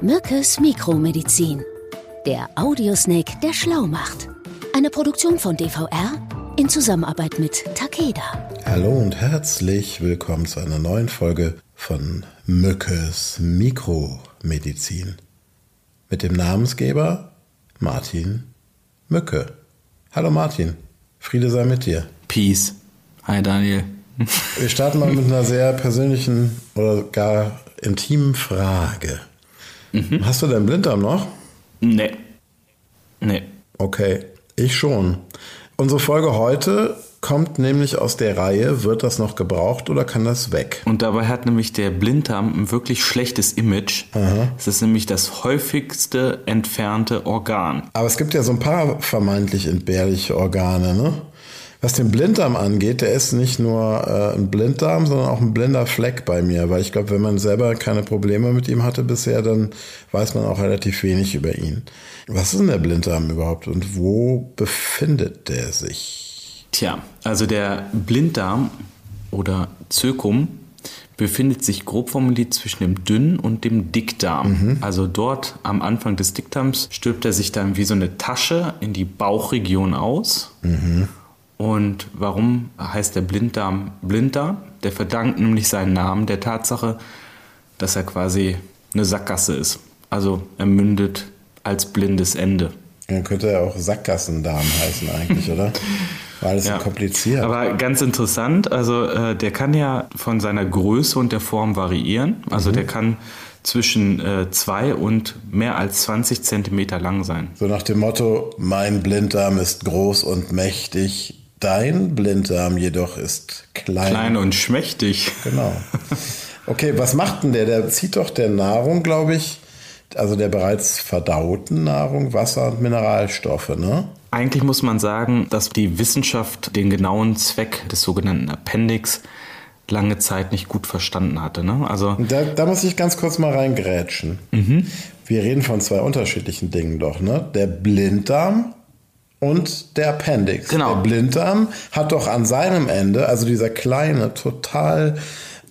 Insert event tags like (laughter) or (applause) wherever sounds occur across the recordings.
Mückes Mikromedizin. Der Audiosnake, der schlau macht. Eine Produktion von DVR in Zusammenarbeit mit Takeda. Hallo und herzlich willkommen zu einer neuen Folge von Mückes Mikromedizin. Mit dem Namensgeber Martin Mücke. Hallo Martin, Friede sei mit dir. Peace. Hi Daniel. Wir starten mal mit einer sehr persönlichen oder gar intimen Frage. Mhm. Hast du deinen Blinddarm noch? Nee. Nee. Okay, ich schon. Unsere Folge heute kommt nämlich aus der Reihe, wird das noch gebraucht oder kann das weg? Und dabei hat nämlich der Blinddarm ein wirklich schlechtes Image. Aha. Es ist nämlich das häufigste entfernte Organ. Aber es gibt ja so ein paar vermeintlich entbehrliche Organe, ne? Was den Blinddarm angeht, der ist nicht nur äh, ein Blinddarm, sondern auch ein blinder Fleck bei mir, weil ich glaube, wenn man selber keine Probleme mit ihm hatte bisher, dann weiß man auch relativ wenig über ihn. Was ist denn der Blinddarm überhaupt und wo befindet der sich? Tja, also der Blinddarm oder Zirkum befindet sich grob formuliert zwischen dem Dünn- und dem Dickdarm. Mhm. Also dort am Anfang des Dickdarms stülpt er sich dann wie so eine Tasche in die Bauchregion aus. Mhm. Und warum heißt der Blinddarm Blinddarm? Der verdankt nämlich seinen Namen der Tatsache, dass er quasi eine Sackgasse ist. Also er mündet als blindes Ende. Dann könnte er auch Sackgassendarm heißen eigentlich, (laughs) oder? War alles ja. so kompliziert. Aber ganz interessant, also äh, der kann ja von seiner Größe und der Form variieren. Also mhm. der kann zwischen äh, zwei und mehr als 20 Zentimeter lang sein. So nach dem Motto, mein Blinddarm ist groß und mächtig, Dein Blinddarm jedoch ist klein. Klein und schmächtig. Genau. Okay, was macht denn der? Der zieht doch der Nahrung, glaube ich, also der bereits verdauten Nahrung, Wasser und Mineralstoffe, ne? Eigentlich muss man sagen, dass die Wissenschaft den genauen Zweck des sogenannten Appendix lange Zeit nicht gut verstanden hatte. Ne? Also da, da muss ich ganz kurz mal reingrätschen. Mhm. Wir reden von zwei unterschiedlichen Dingen doch. Ne? Der Blinddarm und der Appendix. Genau. Der Blinddarm hat doch an seinem Ende, also dieser kleine, total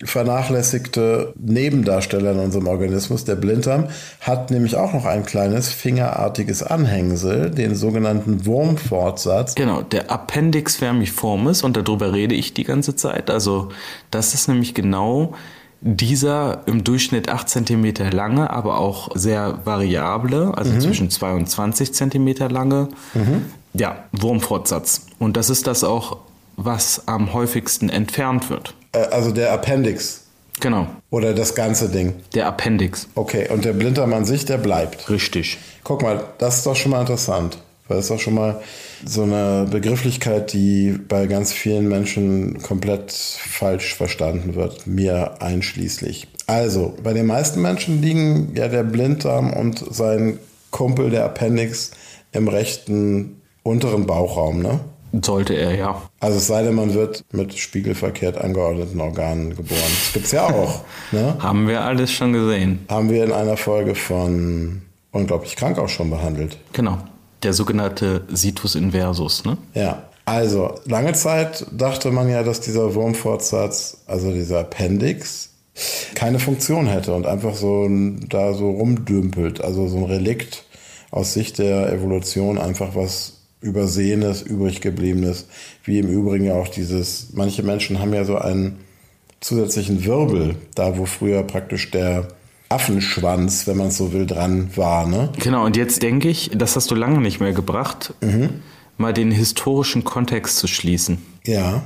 vernachlässigte Nebendarsteller in unserem Organismus, der Blinddarm, hat nämlich auch noch ein kleines fingerartiges Anhängsel, den sogenannten Wurmfortsatz. Genau, der Appendix vermiformis und darüber rede ich die ganze Zeit. Also das ist nämlich genau dieser im Durchschnitt 8 cm lange, aber auch sehr variable, also mhm. zwischen 2 und 20 cm lange, mhm. Ja, Wurmfortsatz. Und das ist das auch, was am häufigsten entfernt wird. Äh, also der Appendix. Genau. Oder das ganze Ding. Der Appendix. Okay, und der Blinddarm an sich, der bleibt. Richtig. Guck mal, das ist doch schon mal interessant. Weil es auch schon mal so eine Begrifflichkeit, die bei ganz vielen Menschen komplett falsch verstanden wird, mir einschließlich. Also, bei den meisten Menschen liegen ja der Blinddarm und sein Kumpel, der Appendix, im rechten unteren Bauchraum, ne? Sollte er, ja. Also es sei denn, man wird mit spiegelverkehrt angeordneten Organen geboren. Das gibt's ja auch. (laughs) ne? Haben wir alles schon gesehen. Haben wir in einer Folge von Unglaublich krank auch schon behandelt. Genau. Der sogenannte Situs inversus, ne? Ja. Also, lange Zeit dachte man ja, dass dieser Wurmfortsatz, also dieser Appendix, keine Funktion hätte und einfach so da so rumdümpelt. Also so ein Relikt aus Sicht der Evolution einfach was Übersehenes, übrig gebliebenes, wie im Übrigen ja auch dieses, manche Menschen haben ja so einen zusätzlichen Wirbel, da wo früher praktisch der Affenschwanz, wenn man so will, dran war. Ne? Genau, und jetzt denke ich, das hast du lange nicht mehr gebracht, mhm. mal den historischen Kontext zu schließen. Ja,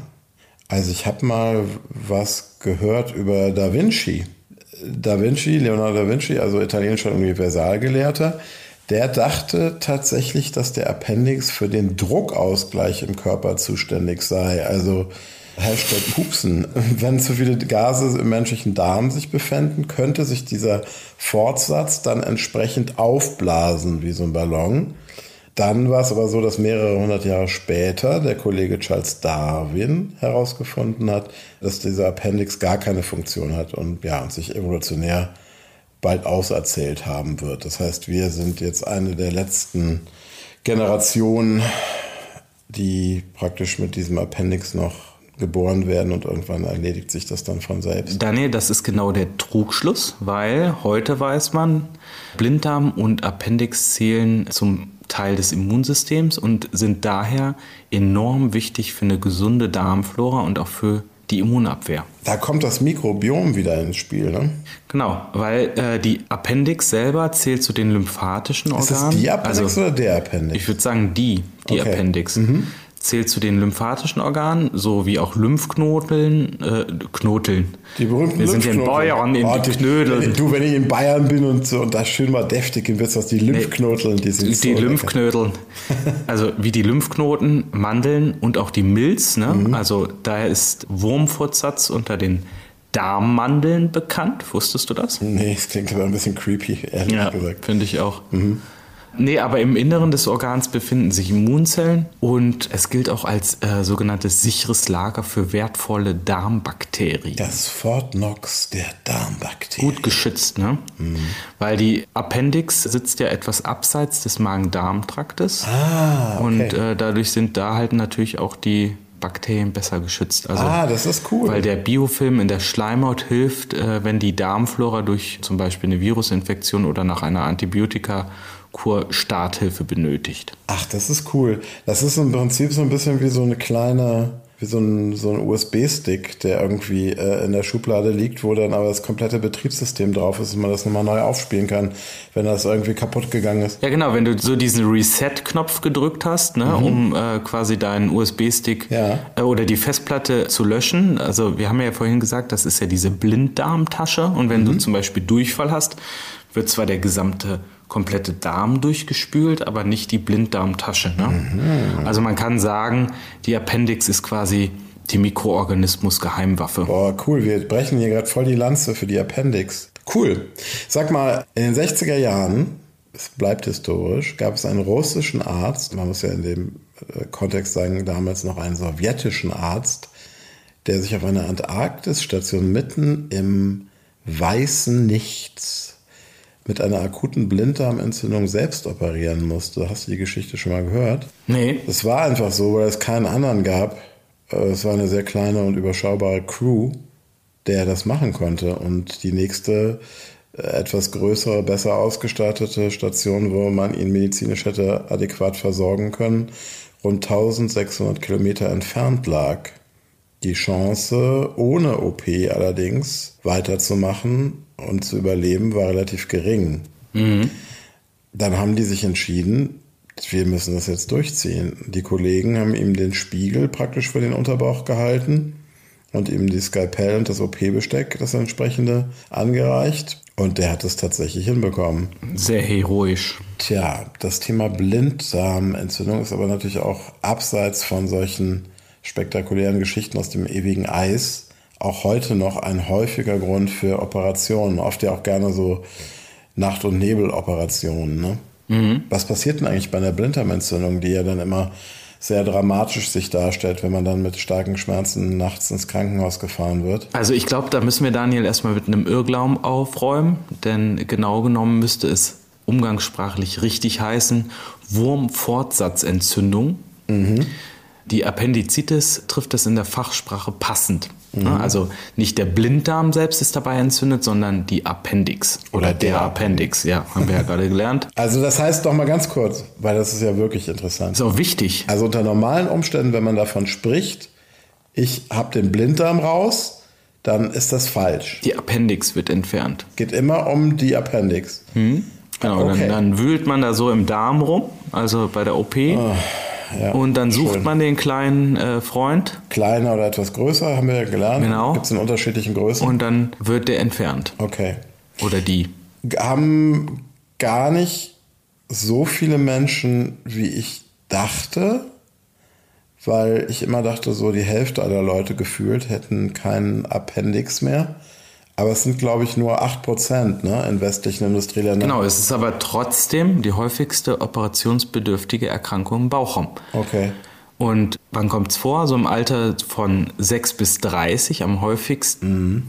also ich habe mal was gehört über Da Vinci. Da Vinci, Leonardo da Vinci, also italienischer Universalgelehrter, der dachte tatsächlich, dass der Appendix für den Druckausgleich im Körper zuständig sei. Also Hashtag Pupsen. Wenn zu viele Gase im menschlichen Darm sich befinden, könnte sich dieser Fortsatz dann entsprechend aufblasen wie so ein Ballon. Dann war es aber so, dass mehrere hundert Jahre später der Kollege Charles Darwin herausgefunden hat, dass dieser Appendix gar keine Funktion hat und ja, sich evolutionär bald auserzählt haben wird. Das heißt, wir sind jetzt eine der letzten Generationen, die praktisch mit diesem Appendix noch geboren werden und irgendwann erledigt sich das dann von selbst. Daniel, das ist genau der Trugschluss, weil heute weiß man, Blinddarm und Appendix zählen zum Teil des Immunsystems und sind daher enorm wichtig für eine gesunde Darmflora und auch für die Immunabwehr. Da kommt das Mikrobiom wieder ins Spiel, ne? Genau, weil äh, die Appendix selber zählt zu den lymphatischen Organen. Ist das die Appendix also, oder der Appendix? Ich würde sagen die, die okay. Appendix. Mhm zählt zu den lymphatischen Organen, so wie auch Lymphknoteln, äh, Knoteln. Die berühmten Wir sind in Bayern in oh, die Knödeln. Du, wenn ich in Bayern bin und so und da schön mal deftig in wird das die Lymphknoteln, die sind Die, so die Lymphknoteln. (laughs) also wie die Lymphknoten, Mandeln und auch die Milz, ne? Mhm. Also daher ist Wurmfortsatz unter den Darmmandeln bekannt. Wusstest du das? Nee, es klingt aber ein bisschen creepy, ehrlich ja, gesagt. Finde ich auch. Mhm. Nee, aber im Inneren des Organs befinden sich Immunzellen und es gilt auch als äh, sogenanntes sicheres Lager für wertvolle Darmbakterien. Das Fort Knox der Darmbakterien. Gut geschützt, ne? Mhm. Weil die Appendix sitzt ja etwas abseits des Magen-Darm-Traktes. Ah, okay. Und äh, dadurch sind da halt natürlich auch die Bakterien besser geschützt. Also, ah, das ist cool. Weil der Biofilm in der Schleimhaut hilft, äh, wenn die Darmflora durch zum Beispiel eine Virusinfektion oder nach einer Antibiotika Kur-Starthilfe benötigt. Ach, das ist cool. Das ist im Prinzip so ein bisschen wie so eine kleine, wie so ein, so ein USB-Stick, der irgendwie äh, in der Schublade liegt, wo dann aber das komplette Betriebssystem drauf ist und man das nochmal neu aufspielen kann, wenn das irgendwie kaputt gegangen ist. Ja, genau, wenn du so diesen Reset-Knopf gedrückt hast, ne, mhm. um äh, quasi deinen USB-Stick ja. äh, oder die Festplatte zu löschen. Also wir haben ja vorhin gesagt, das ist ja diese Blinddarmtasche und wenn mhm. du zum Beispiel Durchfall hast, wird zwar der gesamte komplette Darm durchgespült, aber nicht die Blinddarmtasche. Ne? Mhm. Also man kann sagen, die Appendix ist quasi die Mikroorganismus-Geheimwaffe. Boah, cool. Wir brechen hier gerade voll die Lanze für die Appendix. Cool. Sag mal, in den 60er Jahren, es bleibt historisch, gab es einen russischen Arzt, man muss ja in dem äh, Kontext sagen, damals noch einen sowjetischen Arzt, der sich auf einer Antarktisstation mitten im weißen Nichts mit einer akuten Blinddarmentzündung selbst operieren musste. Hast du die Geschichte schon mal gehört? Nee. Es war einfach so, weil es keinen anderen gab. Äh, es war eine sehr kleine und überschaubare Crew, der das machen konnte. Und die nächste äh, etwas größere, besser ausgestattete Station, wo man ihn medizinisch hätte adäquat versorgen können, rund 1600 Kilometer entfernt lag. Die Chance, ohne OP allerdings weiterzumachen, und zu überleben war relativ gering. Mhm. Dann haben die sich entschieden, wir müssen das jetzt durchziehen. Die Kollegen haben ihm den Spiegel praktisch für den Unterbauch gehalten und ihm die Skalpell und das OP-Besteck, das entsprechende, angereicht. Und der hat es tatsächlich hinbekommen. Sehr heroisch. Tja, das Thema Blinddarmentzündung ist aber natürlich auch abseits von solchen spektakulären Geschichten aus dem ewigen Eis auch heute noch ein häufiger Grund für Operationen, oft ja auch gerne so Nacht- und Nebeloperationen. Ne? Mhm. Was passiert denn eigentlich bei einer Blinddarmentzündung, die ja dann immer sehr dramatisch sich darstellt, wenn man dann mit starken Schmerzen nachts ins Krankenhaus gefahren wird. Also ich glaube, da müssen wir Daniel erstmal mit einem Irrglauben aufräumen, denn genau genommen müsste es umgangssprachlich richtig heißen Wurmfortsatzentzündung. Mhm. Die Appendizitis trifft es in der Fachsprache passend. Mhm. Also nicht der Blinddarm selbst ist dabei entzündet, sondern die Appendix oder, oder der, der Appendix. Ja, haben wir ja (laughs) gerade gelernt. Also das heißt doch mal ganz kurz, weil das ist ja wirklich interessant. Ist auch wichtig. Also unter normalen Umständen, wenn man davon spricht, ich habe den Blinddarm raus, dann ist das falsch. Die Appendix wird entfernt. Geht immer um die Appendix. Mhm. Genau, okay. dann, dann, wühlt man da so im Darm rum, also bei der OP. Oh. Ja, und dann sucht schön. man den kleinen äh, Freund. Kleiner oder etwas größer, haben wir ja gelernt. Genau. Gibt es in unterschiedlichen Größen. Und dann wird der entfernt. Okay. Oder die. Haben gar nicht so viele Menschen, wie ich dachte, weil ich immer dachte, so die Hälfte aller Leute gefühlt hätten keinen Appendix mehr. Aber es sind, glaube ich, nur 8% ne, in westlichen Industrieländern. Genau, es ist aber trotzdem die häufigste operationsbedürftige Erkrankung im Bauchraum. Okay. Und wann kommt es vor? So im Alter von 6 bis 30 am häufigsten. Mhm.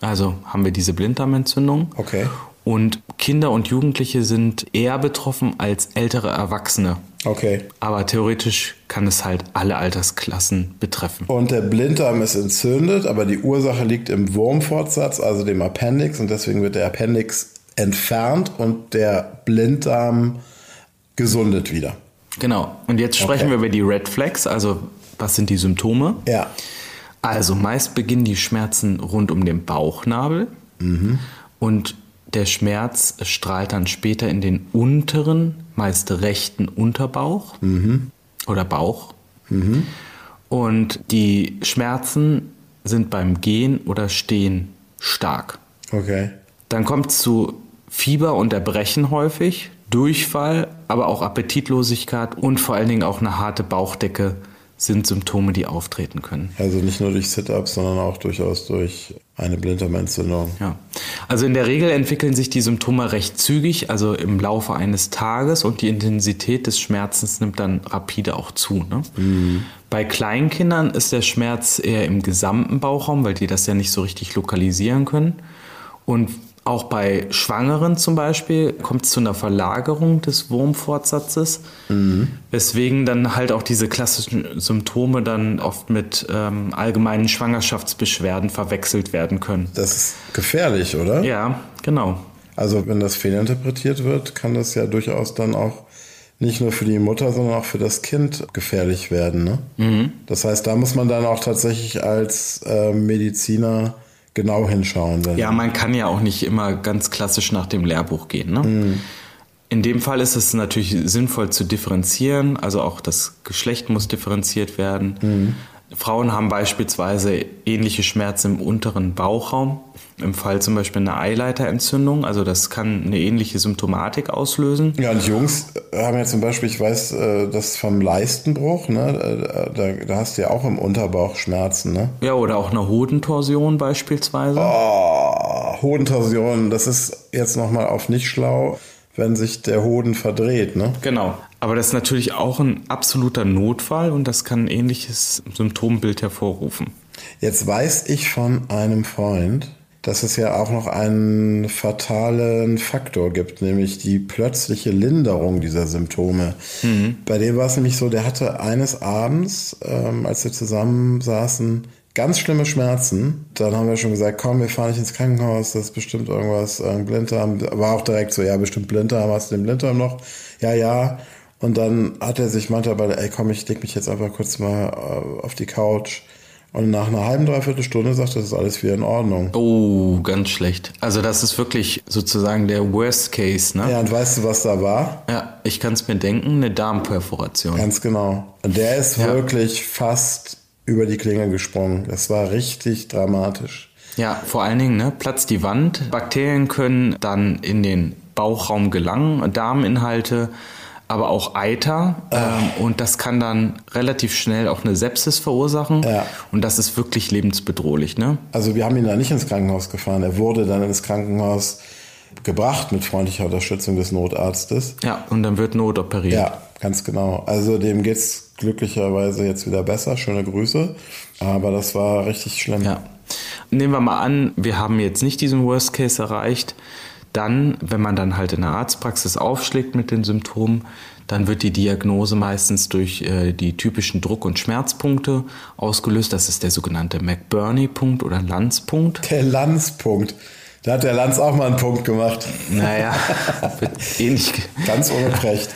Also haben wir diese Blinddarmentzündung. Okay. Und Kinder und Jugendliche sind eher betroffen als ältere Erwachsene. Okay. Aber theoretisch kann es halt alle Altersklassen betreffen. Und der Blinddarm ist entzündet, aber die Ursache liegt im Wurmfortsatz, also dem Appendix. Und deswegen wird der Appendix entfernt und der Blinddarm gesundet wieder. Genau. Und jetzt sprechen Okay. wir über die Red Flags, also was sind die Symptome? Ja. Also meist beginnen die Schmerzen rund um den Bauchnabel und der Schmerz strahlt dann später in den unteren, meist rechten Unterbauch oder Bauch. Und die Schmerzen sind beim Gehen oder Stehen stark. Okay. Dann kommt es zu Fieber und Erbrechen häufig, Durchfall, aber auch Appetitlosigkeit und vor allen Dingen auch eine harte Bauchdecke sind Symptome, die auftreten können. Also nicht nur durch Sit-Ups, sondern auch durchaus durch eine Blinddarmentzündung. Ja. Also in der Regel entwickeln sich die Symptome recht zügig, also im Laufe eines Tages und die Intensität des Schmerzens nimmt dann rapide auch zu. Ne? Bei Kleinkindern ist der Schmerz eher im gesamten Bauchraum, weil die das ja nicht so richtig lokalisieren können. Und auch bei Schwangeren zum Beispiel kommt es zu einer Verlagerung des Wurmfortsatzes, weswegen dann halt auch diese klassischen Symptome dann oft mit ähm, allgemeinen Schwangerschaftsbeschwerden verwechselt werden können. Das ist gefährlich, oder? Ja, genau. Also wenn das fehlinterpretiert wird, kann das ja durchaus dann auch nicht nur für die Mutter, sondern auch für das Kind gefährlich werden. Ne? Mhm. Das heißt, da muss man dann auch tatsächlich als äh, Mediziner genau hinschauen. Ja, man kann ja auch nicht immer ganz klassisch nach dem Lehrbuch gehen. Ne? In dem Fall ist es natürlich sinnvoll zu differenzieren, also auch das Geschlecht muss differenziert werden. Frauen haben beispielsweise ähnliche Schmerzen im unteren Bauchraum, im Fall zum Beispiel einer Eileiterentzündung, also das kann eine ähnliche Symptomatik auslösen. Ja, und Jungs haben ja zum Beispiel, ich weiß, äh, das vom Leistenbruch, ne? äh, da, da hast du ja auch im Unterbauch Schmerzen, ne? Ja, oder auch eine Hodentorsion beispielsweise. Oh, Hodentorsion, das ist jetzt nochmal auf nicht schlau, wenn sich der Hoden verdreht, ne? Genau. Aber das ist natürlich auch ein absoluter Notfall und das kann ein ähnliches Symptombild hervorrufen. Jetzt weiß ich von einem Freund, dass es ja auch noch einen fatalen Faktor gibt, nämlich die plötzliche Linderung dieser Symptome. Bei dem war es nämlich so, der hatte eines Abends, ähm, als wir zusammen saßen, ganz schlimme Schmerzen. Dann haben wir schon gesagt, komm, wir fahren nicht ins Krankenhaus, das ist bestimmt irgendwas, äh, Blinddarm. War auch direkt so, ja, bestimmt Blinddarm, hast du den Blinddarm noch? Ja, ja. Und dann hat er sich, meinte aber, ey, komm, ich leg mich jetzt einfach kurz mal äh, auf die Couch. Und nach einer halben, dreiviertel Stunde sagt er, das ist alles wieder in Ordnung. Oh, ganz schlecht. Also das ist wirklich sozusagen der Worst Case, ne? Ja, und weißt du, was da war? Ja, ich kann es mir denken, eine Darmperforation. Ganz genau. Und der ist Ja. wirklich fast über die Klinge gesprungen. Das war richtig dramatisch. Ja, vor allen Dingen, ne, platzt die Wand. Bakterien können dann in den Bauchraum gelangen, Darminhalte, aber auch Eiter. Ähm, und das kann dann relativ schnell auch eine Sepsis verursachen. Ja. Und das ist wirklich lebensbedrohlich, ne? Also wir haben ihn da nicht ins Krankenhaus gefahren. Er wurde dann ins Krankenhaus gebracht mit freundlicher Unterstützung des Notarztes. Ja, und dann wird notoperiert. Ja, ganz genau. Also dem geht's glücklicherweise jetzt wieder besser. Schöne Grüße. Aber das war richtig schlimm. Ja. Nehmen wir mal an, wir haben jetzt nicht diesen Worst Case erreicht. Dann, wenn man dann halt in der Arztpraxis aufschlägt mit den Symptomen, dann wird die Diagnose meistens durch äh, die typischen Druck- und Schmerzpunkte ausgelöst. Das ist der sogenannte McBurney-Punkt oder Lanz-Punkt. Der Lanzpunkt. Da hat der Lanz auch mal einen Punkt gemacht. Naja, (laughs) ähnlich. ge- Ganz ungerecht.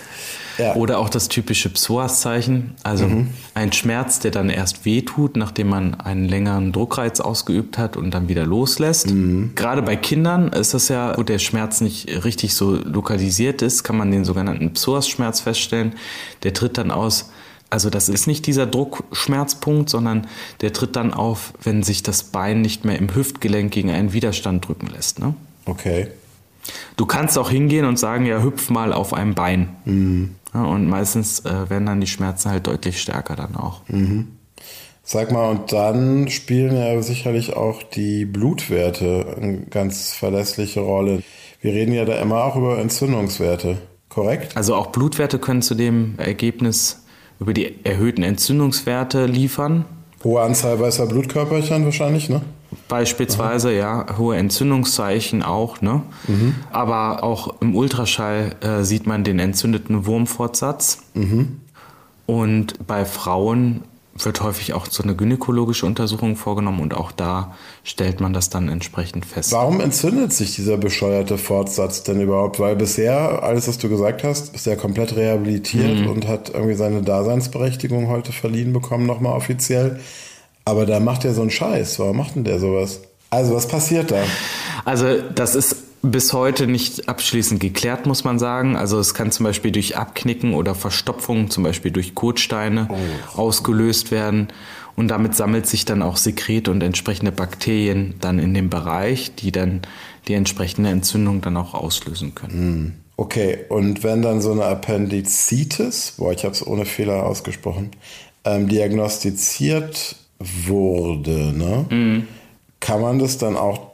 Ja. Oder auch das typische Psoas-Zeichen, also ein Schmerz, der dann erst wehtut, nachdem man einen längeren Druckreiz ausgeübt hat und dann wieder loslässt. Gerade bei Kindern ist das ja, wo der Schmerz nicht richtig so lokalisiert ist, kann man den sogenannten Psoas-Schmerz feststellen. Der tritt dann aus, also das ist nicht dieser Druckschmerzpunkt, sondern der tritt dann auf, wenn sich das Bein nicht mehr im Hüftgelenk gegen einen Widerstand drücken lässt. Ne? Okay. Du kannst auch hingehen und sagen, ja, hüpf mal auf einem Bein. Ja, und meistens äh, werden dann die Schmerzen halt deutlich stärker dann auch. Sag mal, und dann spielen ja sicherlich auch die Blutwerte eine ganz verlässliche Rolle. Wir reden ja da immer auch über Entzündungswerte, korrekt? Also auch Blutwerte können zu dem Ergebnis über die erhöhten Entzündungswerte liefern. Hohe Anzahl weißer Blutkörperchen wahrscheinlich, ne? beispielsweise, ja, hohe Entzündungszeichen auch, ne? Aber auch im Ultraschall äh, sieht man den entzündeten Wurmfortsatz. Und bei Frauen wird häufig auch so eine gynäkologische Untersuchung vorgenommen und auch da stellt man das dann entsprechend fest. Warum entzündet sich dieser bescheuerte Fortsatz denn überhaupt? Weil bisher, alles, was du gesagt hast, ist ja komplett rehabilitiert und hat irgendwie seine Daseinsberechtigung heute verliehen bekommen, nochmal offiziell. Aber da macht er so einen Scheiß. Warum macht denn der sowas? Also, was passiert da? Also das ist bis heute nicht abschließend geklärt, muss man sagen. Also es kann zum Beispiel durch Abknicken oder Verstopfung, zum Beispiel durch Kotsteine, ausgelöst werden. Und damit sammelt sich dann auch Sekret und entsprechende Bakterien dann in dem Bereich, die dann die entsprechende Entzündung dann auch auslösen können. Okay, und wenn dann so eine Appendizitis, boah, ich habe es ohne Fehler ausgesprochen, ähm, diagnostiziert wurde, ne? Kann man das dann auch,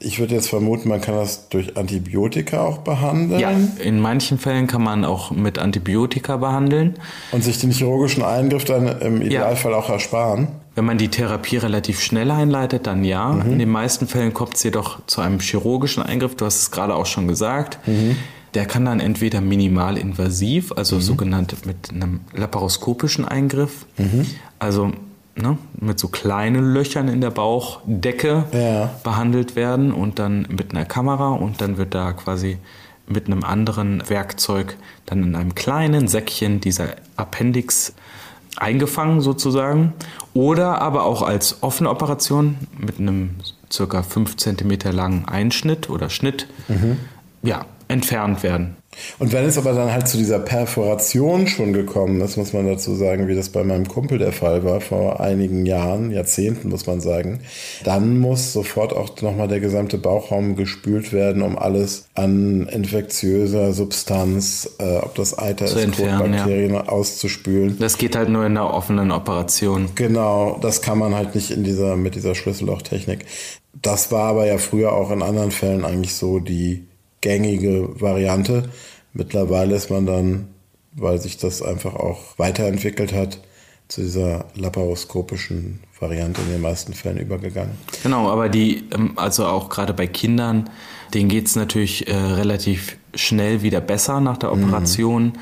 ich würde jetzt vermuten, man kann das durch Antibiotika auch behandeln Ja, in manchen Fällen kann man auch mit Antibiotika behandeln. und sich den chirurgischen Eingriff dann im Idealfall auch ersparen. Wenn man die Therapie relativ schnell einleitet, dann ja. In den meisten Fällen kommt es jedoch zu einem chirurgischen Eingriff. Du hast es gerade auch schon gesagt. Der kann dann entweder minimalinvasiv, also sogenannt mit einem laparoskopischen Eingriff, also ne, mit so kleinen Löchern in der Bauchdecke Ja. behandelt werden und dann mit einer Kamera und dann wird da quasi mit einem anderen Werkzeug dann in einem kleinen Säckchen dieser Appendix eingefangen sozusagen oder aber auch als offene Operation mit einem circa 5 cm langen Einschnitt oder Schnitt ja, entfernt werden. Und wenn es aber dann halt zu dieser Perforation schon gekommen ist, muss man dazu sagen, wie das bei meinem Kumpel der Fall war, vor einigen Jahren, Jahrzehnten muss man sagen, dann muss sofort auch nochmal der gesamte Bauchraum gespült werden, um alles an infektiöser Substanz, äh, ob das Eiter Zu ist, entfernen, ja. Bakterien auszuspülen. Das geht halt nur in einer offenen Operation. Genau, das kann man halt nicht in dieser, mit dieser Schlüssellochtechnik. Das war aber ja früher auch in anderen Fällen eigentlich so die gängige Variante. Mittlerweile ist man dann, weil sich das einfach auch weiterentwickelt hat, zu dieser laparoskopischen Variante in den meisten Fällen übergegangen. Genau, aber die, ähm, also auch gerade bei Kindern, denen geht es natürlich äh, relativ schnell wieder besser nach der Operation.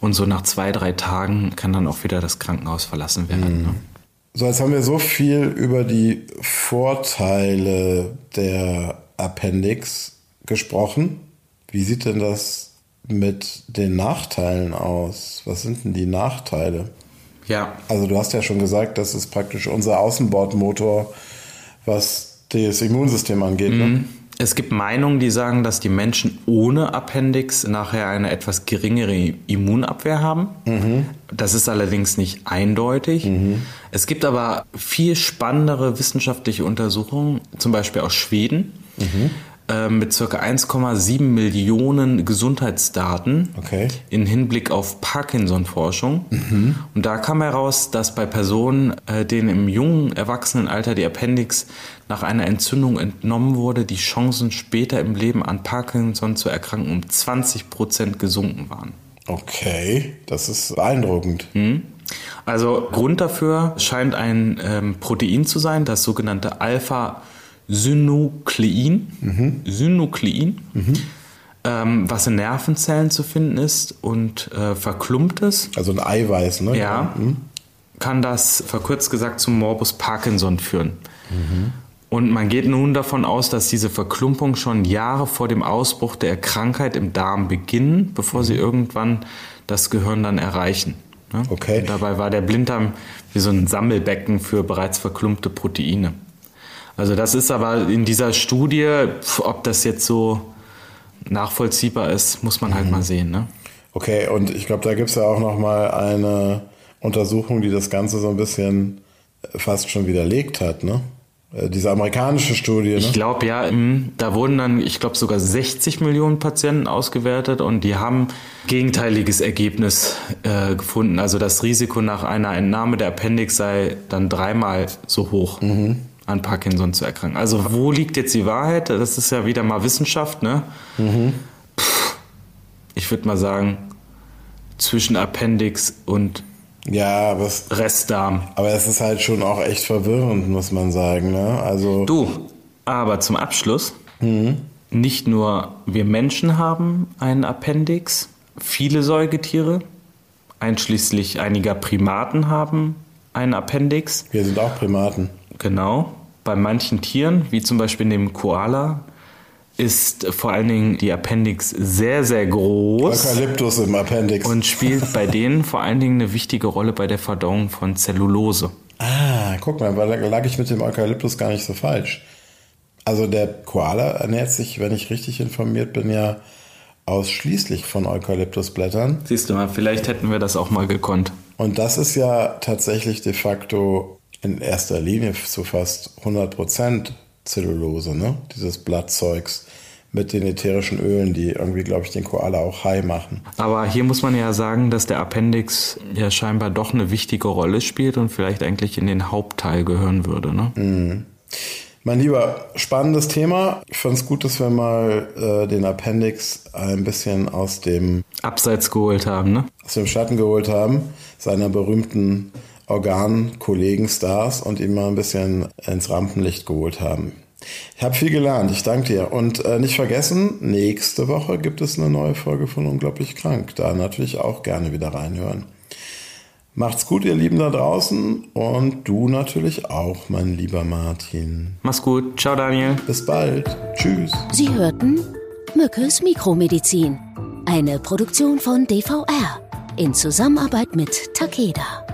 Und so nach zwei, drei Tagen kann dann auch wieder das Krankenhaus verlassen werden. Ne? So, jetzt haben wir so viel über die Vorteile der Appendix gesprochen. Wie sieht denn das mit den Nachteilen aus? Was sind denn die Nachteile? Ja, Also du hast ja schon gesagt, das ist praktisch unser Außenbordmotor, was das Immunsystem angeht. Ne? Es gibt Meinungen, die sagen, dass die Menschen ohne Appendix nachher eine etwas geringere Immunabwehr haben. Das ist allerdings nicht eindeutig. Es gibt aber viel spannendere wissenschaftliche Untersuchungen, zum Beispiel aus Schweden, äh, mit ca. 1,7 Millionen Gesundheitsdaten Okay. in Hinblick auf Parkinson-Forschung. Und da kam heraus, dass bei Personen, äh, denen im jungen Erwachsenenalter die Appendix nach einer Entzündung entnommen wurde, die Chancen später im Leben an Parkinson zu erkranken um 20 Prozent gesunken waren. Okay, das ist beeindruckend. Also Grund dafür scheint ein ähm, Protein zu sein, das sogenannte Alpha-Synuklein. Synuklein. Ähm, was in Nervenzellen zu finden ist und äh, verklumpt ist. Also ein Eiweiß, ne? Ja, kann das verkürzt gesagt zum Morbus Parkinson führen. Und man geht nun davon aus, dass diese Verklumpung schon Jahre vor dem Ausbruch der Krankheit im Darm beginnen, bevor sie irgendwann das Gehirn dann erreichen. ne? Okay. Und dabei war der Blinddarm wie so ein Sammelbecken für bereits verklumpte Proteine. Also das ist aber in dieser Studie, ob das jetzt so nachvollziehbar ist, muss man halt mal sehen. Ne? Okay, und ich glaube, da gibt es ja auch noch mal eine Untersuchung, die das Ganze so ein bisschen fast schon widerlegt hat, ne? Äh, Diese amerikanische Studie, ne? Ich glaube, ja, da wurden dann, ich glaube, sogar 60 Millionen Patienten ausgewertet und die haben gegenteiliges Ergebnis äh, gefunden. Also das Risiko nach einer Entnahme der Appendix sei dann dreimal so hoch, an Parkinson zu erkranken. Also wo liegt jetzt die Wahrheit? Das ist ja wieder mal Wissenschaft, ne? Pff, ich würde mal sagen, zwischen Appendix und Ja, es, Restdarm. aber es ist halt schon auch echt verwirrend, muss man sagen. Ne? Also, Du, aber zum Abschluss, nicht nur wir Menschen haben einen Appendix, viele Säugetiere, einschließlich einiger Primaten haben einen Appendix. wir sind auch Primaten. Genau. Bei manchen Tieren, wie zum Beispiel dem Koala, ist vor allen Dingen die Appendix sehr, sehr groß Eukalyptus im Appendix. und spielt bei denen vor allen Dingen eine wichtige Rolle bei der Verdauung von Zellulose. ah, guck mal, da lag ich mit dem Eukalyptus gar nicht so falsch. Also der Koala ernährt sich, wenn ich richtig informiert bin, ja ausschließlich von Eukalyptusblättern. Siehst du mal, vielleicht hätten wir das auch mal gekonnt. Und das ist ja tatsächlich de facto in erster Linie zu fast 100% Zellulose, ne? Dieses Blattzeugs mit den ätherischen Ölen, die irgendwie, glaube ich, den Koala auch high machen. Aber hier muss man ja sagen, dass der Appendix ja scheinbar doch eine wichtige Rolle spielt und vielleicht eigentlich in den Hauptteil gehören würde. Ne? Mein Lieber, spannendes Thema. Ich fand es gut, dass wir mal äh, den Appendix ein bisschen aus dem, Abseits geholt haben, ne? aus dem Schatten geholt haben, seiner berühmten Organkollegen Stars und ihn mal ein bisschen ins Rampenlicht geholt haben. Ich habe viel gelernt, ich danke dir. Und äh, nicht vergessen, nächste Woche gibt es eine neue Folge von Unglaublich Krank. Da natürlich auch gerne wieder reinhören. Macht's gut, ihr Lieben da draußen. Und du natürlich auch, mein lieber Martin. Mach's gut. Ciao, Daniel. Bis bald. Tschüss. Sie hörten Mückes Mikromedizin, eine Produktion von DVR in Zusammenarbeit mit Takeda.